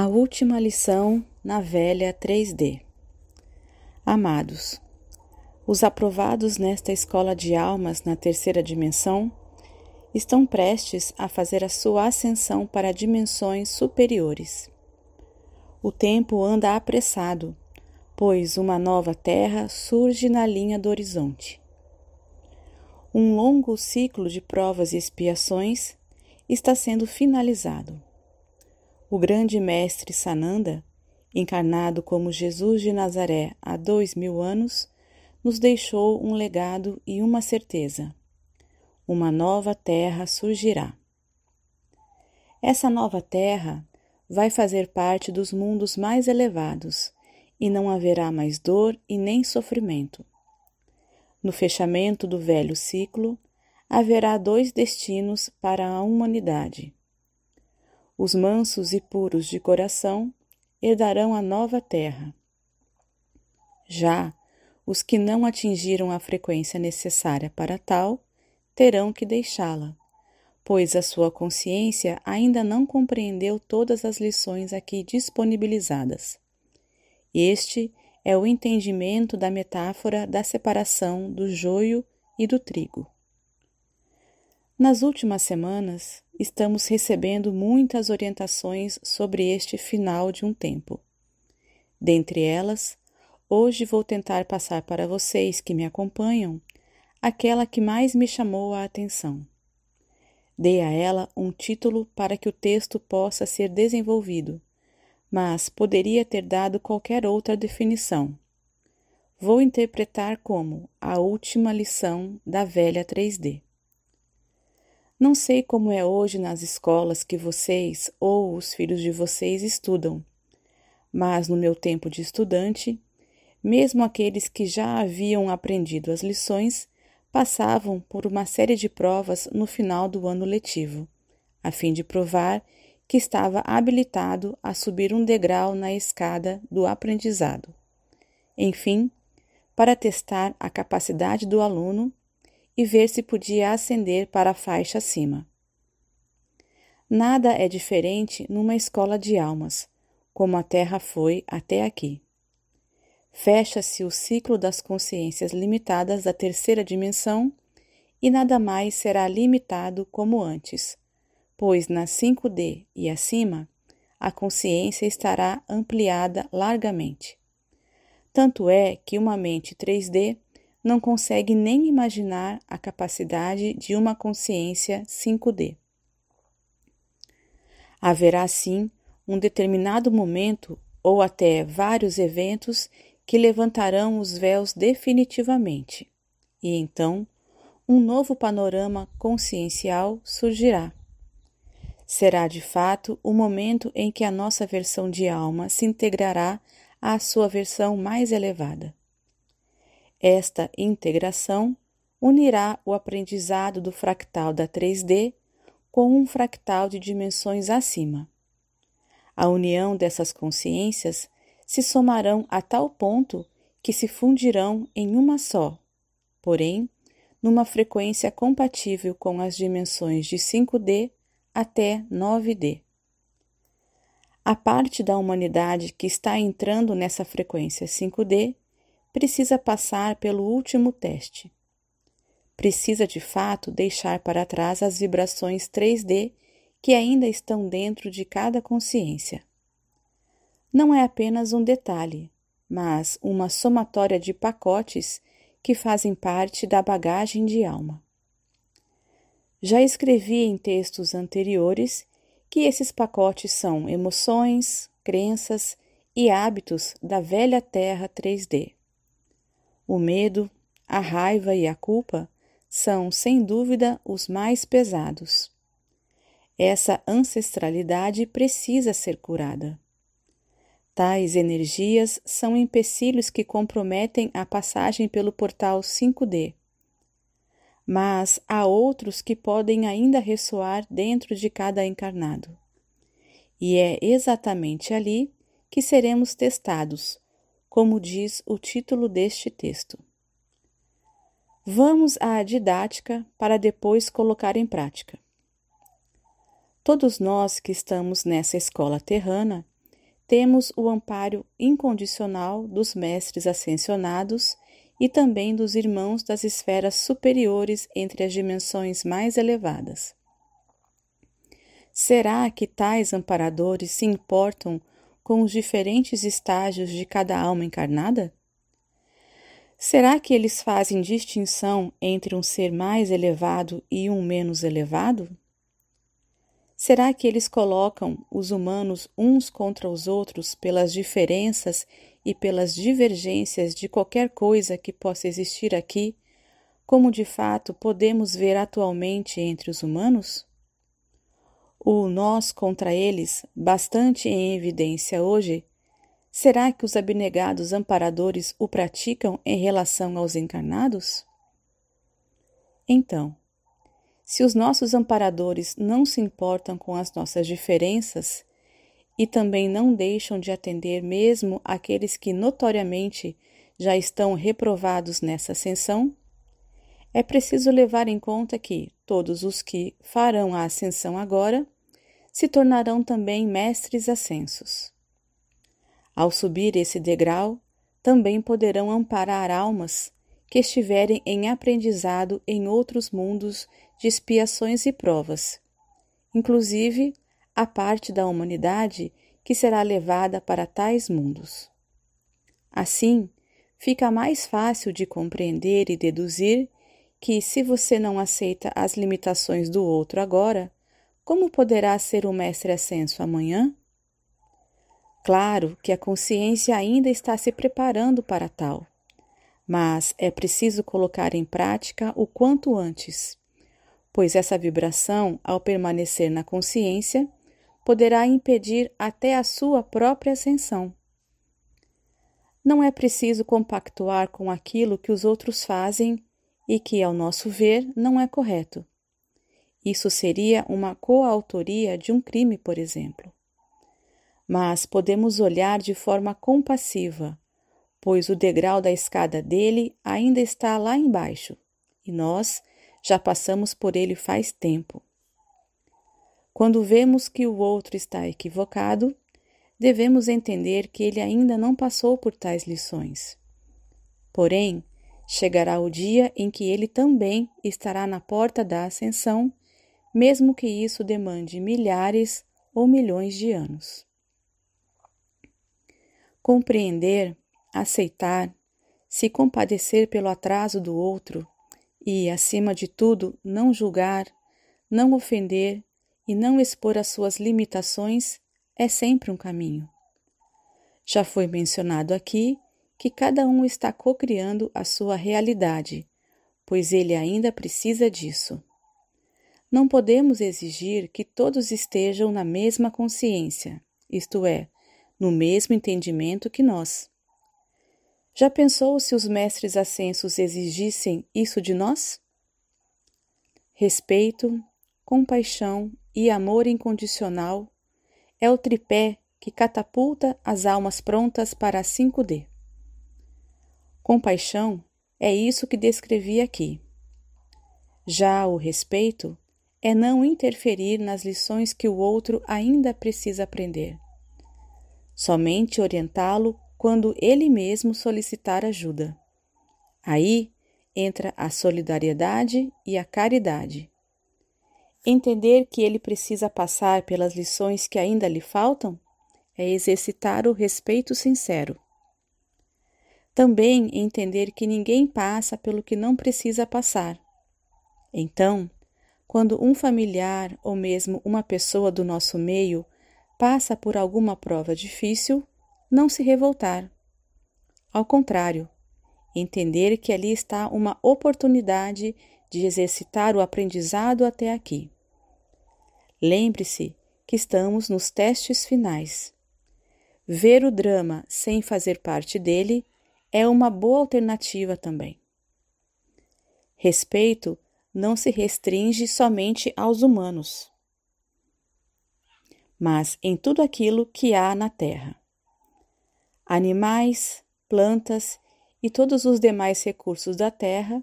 A última lição na velha 3D. Amados, os aprovados nesta escola de almas na terceira dimensão estão prestes a fazer a sua ascensão para dimensões superiores. O tempo anda apressado, pois uma nova terra surge na linha do horizonte. Um longo ciclo de provas e expiações está sendo finalizado o grande mestre Sananda, encarnado como Jesus de Nazaré há dois mil anos, nos deixou um legado e uma certeza: uma nova terra surgirá. Essa nova terra vai fazer parte dos mundos mais elevados e não haverá mais dor e nem sofrimento. No fechamento do velho ciclo, haverá dois destinos para a humanidade os mansos e puros de coração herdarão a nova terra. Já os que não atingiram a frequência necessária para tal terão que deixá-la, pois a sua consciência ainda não compreendeu todas as lições aqui disponibilizadas. Este é o entendimento da metáfora da separação do joio e do trigo. Nas últimas semanas, estamos recebendo muitas orientações sobre este final de um tempo. Dentre elas, hoje vou tentar passar para vocês que me acompanham aquela que mais me chamou a atenção. Dei a ela um título para que o texto possa ser desenvolvido, mas poderia ter dado qualquer outra definição. Vou interpretar como a última lição da velha 3D. Não sei como é hoje nas escolas que vocês ou os filhos de vocês estudam, mas no meu tempo de estudante, mesmo aqueles que já haviam aprendido as lições passavam por uma série de provas no final do ano letivo, a fim de provar que estava habilitado a subir um degrau na escada do aprendizado. Enfim, para testar a capacidade do aluno e ver se podia ascender para a faixa acima. Nada é diferente numa escola de almas, como a Terra foi até aqui. Fecha-se o ciclo das consciências limitadas da terceira dimensão e nada mais será limitado como antes, pois na 5D e acima a consciência estará ampliada largamente. Tanto é que uma mente 3D não consegue nem imaginar a capacidade de uma consciência 5D. Haverá, sim, um determinado momento ou até vários eventos que levantarão os véus definitivamente, e então um novo panorama consciencial surgirá. Será de fato o momento em que a nossa versão de alma se integrará à sua versão mais elevada. Esta integração unirá o aprendizado do fractal da 3D com um fractal de dimensões acima. A união dessas consciências se somarão a tal ponto que se fundirão em uma só, porém, numa frequência compatível com as dimensões de 5D até 9D. A parte da humanidade que está entrando nessa frequência 5D precisa passar pelo último teste. Precisa de fato deixar para trás as vibrações 3D que ainda estão dentro de cada consciência. Não é apenas um detalhe, mas uma somatória de pacotes que fazem parte da bagagem de alma. Já escrevi em textos anteriores que esses pacotes são emoções, crenças e hábitos da velha Terra 3D. O medo, a raiva e a culpa são, sem dúvida, os mais pesados. Essa ancestralidade precisa ser curada. Tais energias são empecilhos que comprometem a passagem pelo portal 5D. Mas há outros que podem ainda ressoar dentro de cada encarnado. E é exatamente ali que seremos testados como diz o título deste texto. Vamos à didática para depois colocar em prática. Todos nós que estamos nessa escola terrana temos o amparo incondicional dos mestres ascensionados e também dos irmãos das esferas superiores entre as dimensões mais elevadas. Será que tais amparadores se importam com os diferentes estágios de cada alma encarnada? Será que eles fazem distinção entre um ser mais elevado e um menos elevado? Será que eles colocam os humanos uns contra os outros pelas diferenças e pelas divergências de qualquer coisa que possa existir aqui, como de fato podemos ver atualmente entre os humanos? O nós contra eles, bastante em evidência hoje, Será que os abnegados amparadores o praticam em relação aos encarnados? Então, se os nossos amparadores não se importam com as nossas diferenças e também não deixam de atender mesmo aqueles que notoriamente já estão reprovados nessa ascensão, é preciso levar em conta que todos os que farão a ascensão agora se tornarão também mestres ascensos. Ao subir esse degrau, também poderão amparar almas que estiverem em aprendizado em outros mundos de expiações e provas, inclusive a parte da humanidade que será levada para tais mundos. Assim, fica mais fácil de compreender e deduzir que, se você não aceita as limitações do outro agora, como poderá ser o mestre ascenso amanhã? Claro que a consciência ainda está se preparando para tal, mas é preciso colocar em prática o quanto antes, pois essa vibração, ao permanecer na consciência, poderá impedir até a sua própria ascensão. Não é preciso compactuar com aquilo que os outros fazem e que, ao nosso ver, não é correto. Isso seria uma coautoria de um crime, por exemplo mas podemos olhar de forma compassiva, pois o degrau da escada dele ainda está lá embaixo e nós já passamos por ele faz tempo. Quando vemos que o outro está equivocado, devemos entender que ele ainda não passou por tais lições. Porém, chegará o dia em que ele também estará na porta da ascensão, mesmo que isso demande milhares ou milhões de anos. Compreender, aceitar, se compadecer pelo atraso do outro e, acima de tudo, não julgar, não ofender e não expor as suas limitações é sempre um caminho. Já foi mencionado aqui que cada um está cocriando a sua realidade, pois ele ainda precisa disso. Não podemos exigir que todos estejam na mesma consciência, isto é, no mesmo entendimento que nós. Já pensou se os mestres ascensos exigissem isso de nós? Respeito, compaixão e amor incondicional é o tripé que catapulta as almas prontas para a 5D. Compaixão é isso que descrevi aqui. Já o respeito é não interferir nas lições que o outro ainda precisa aprender somente orientá-lo quando ele mesmo solicitar ajuda. Aí entra a solidariedade e a caridade. Entender que ele precisa passar pelas lições que ainda lhe faltam é exercitar o respeito sincero. Também entender que ninguém passa pelo que não precisa passar. Então, quando um familiar ou mesmo uma pessoa do nosso meio passa por alguma prova difícil, não se revoltar. Ao contrário, entender que ali está uma oportunidade de exercitar o aprendizado até aqui. Lembre-se que estamos nos testes finais. Ver o drama sem fazer parte dele é uma boa alternativa também. Respeito não se restringe somente aos humanos mas em tudo aquilo que há na terra. Animais, plantas e todos os demais recursos da terra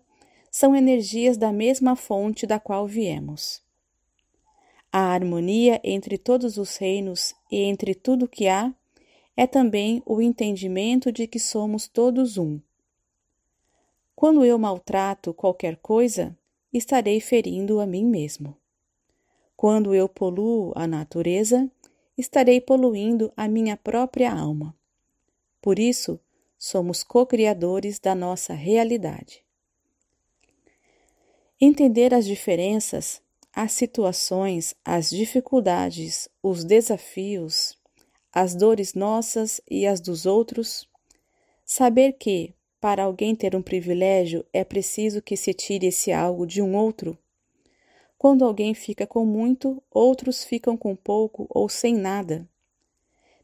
são energias da mesma fonte da qual viemos. A harmonia entre todos os reinos e entre tudo que há é também o entendimento de que somos todos um. Quando eu maltrato qualquer coisa, estarei ferindo a mim mesmo. Quando eu poluo a natureza, estarei poluindo a minha própria alma. Por isso, somos co-criadores da nossa realidade. Entender as diferenças, as situações, as dificuldades, os desafios, as dores nossas e as dos outros, saber que, para alguém ter um privilégio, é preciso que se tire esse algo de um outro. Quando alguém fica com muito, outros ficam com pouco ou sem nada.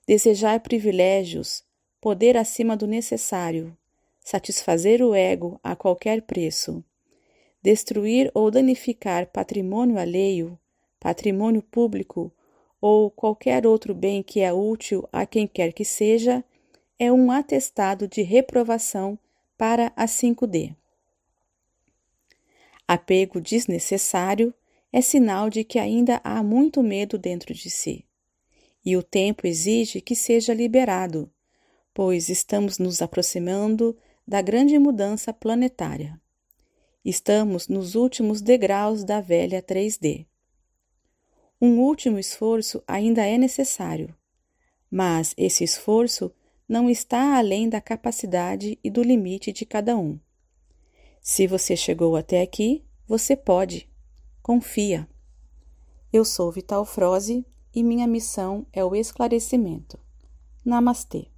Desejar privilégios, poder acima do necessário, satisfazer o ego a qualquer preço, destruir ou danificar patrimônio alheio, patrimônio público ou qualquer outro bem que é útil a quem quer que seja, é um atestado de reprovação para a 5D. Apego desnecessário é sinal de que ainda há muito medo dentro de si. E o tempo exige que seja liberado, pois estamos nos aproximando da grande mudança planetária. Estamos nos últimos degraus da velha 3D. Um último esforço ainda é necessário, mas esse esforço não está além da capacidade e do limite de cada um. Se você chegou até aqui, você pode. Confia. Eu sou Vital Froze e minha missão é o esclarecimento. Namastê.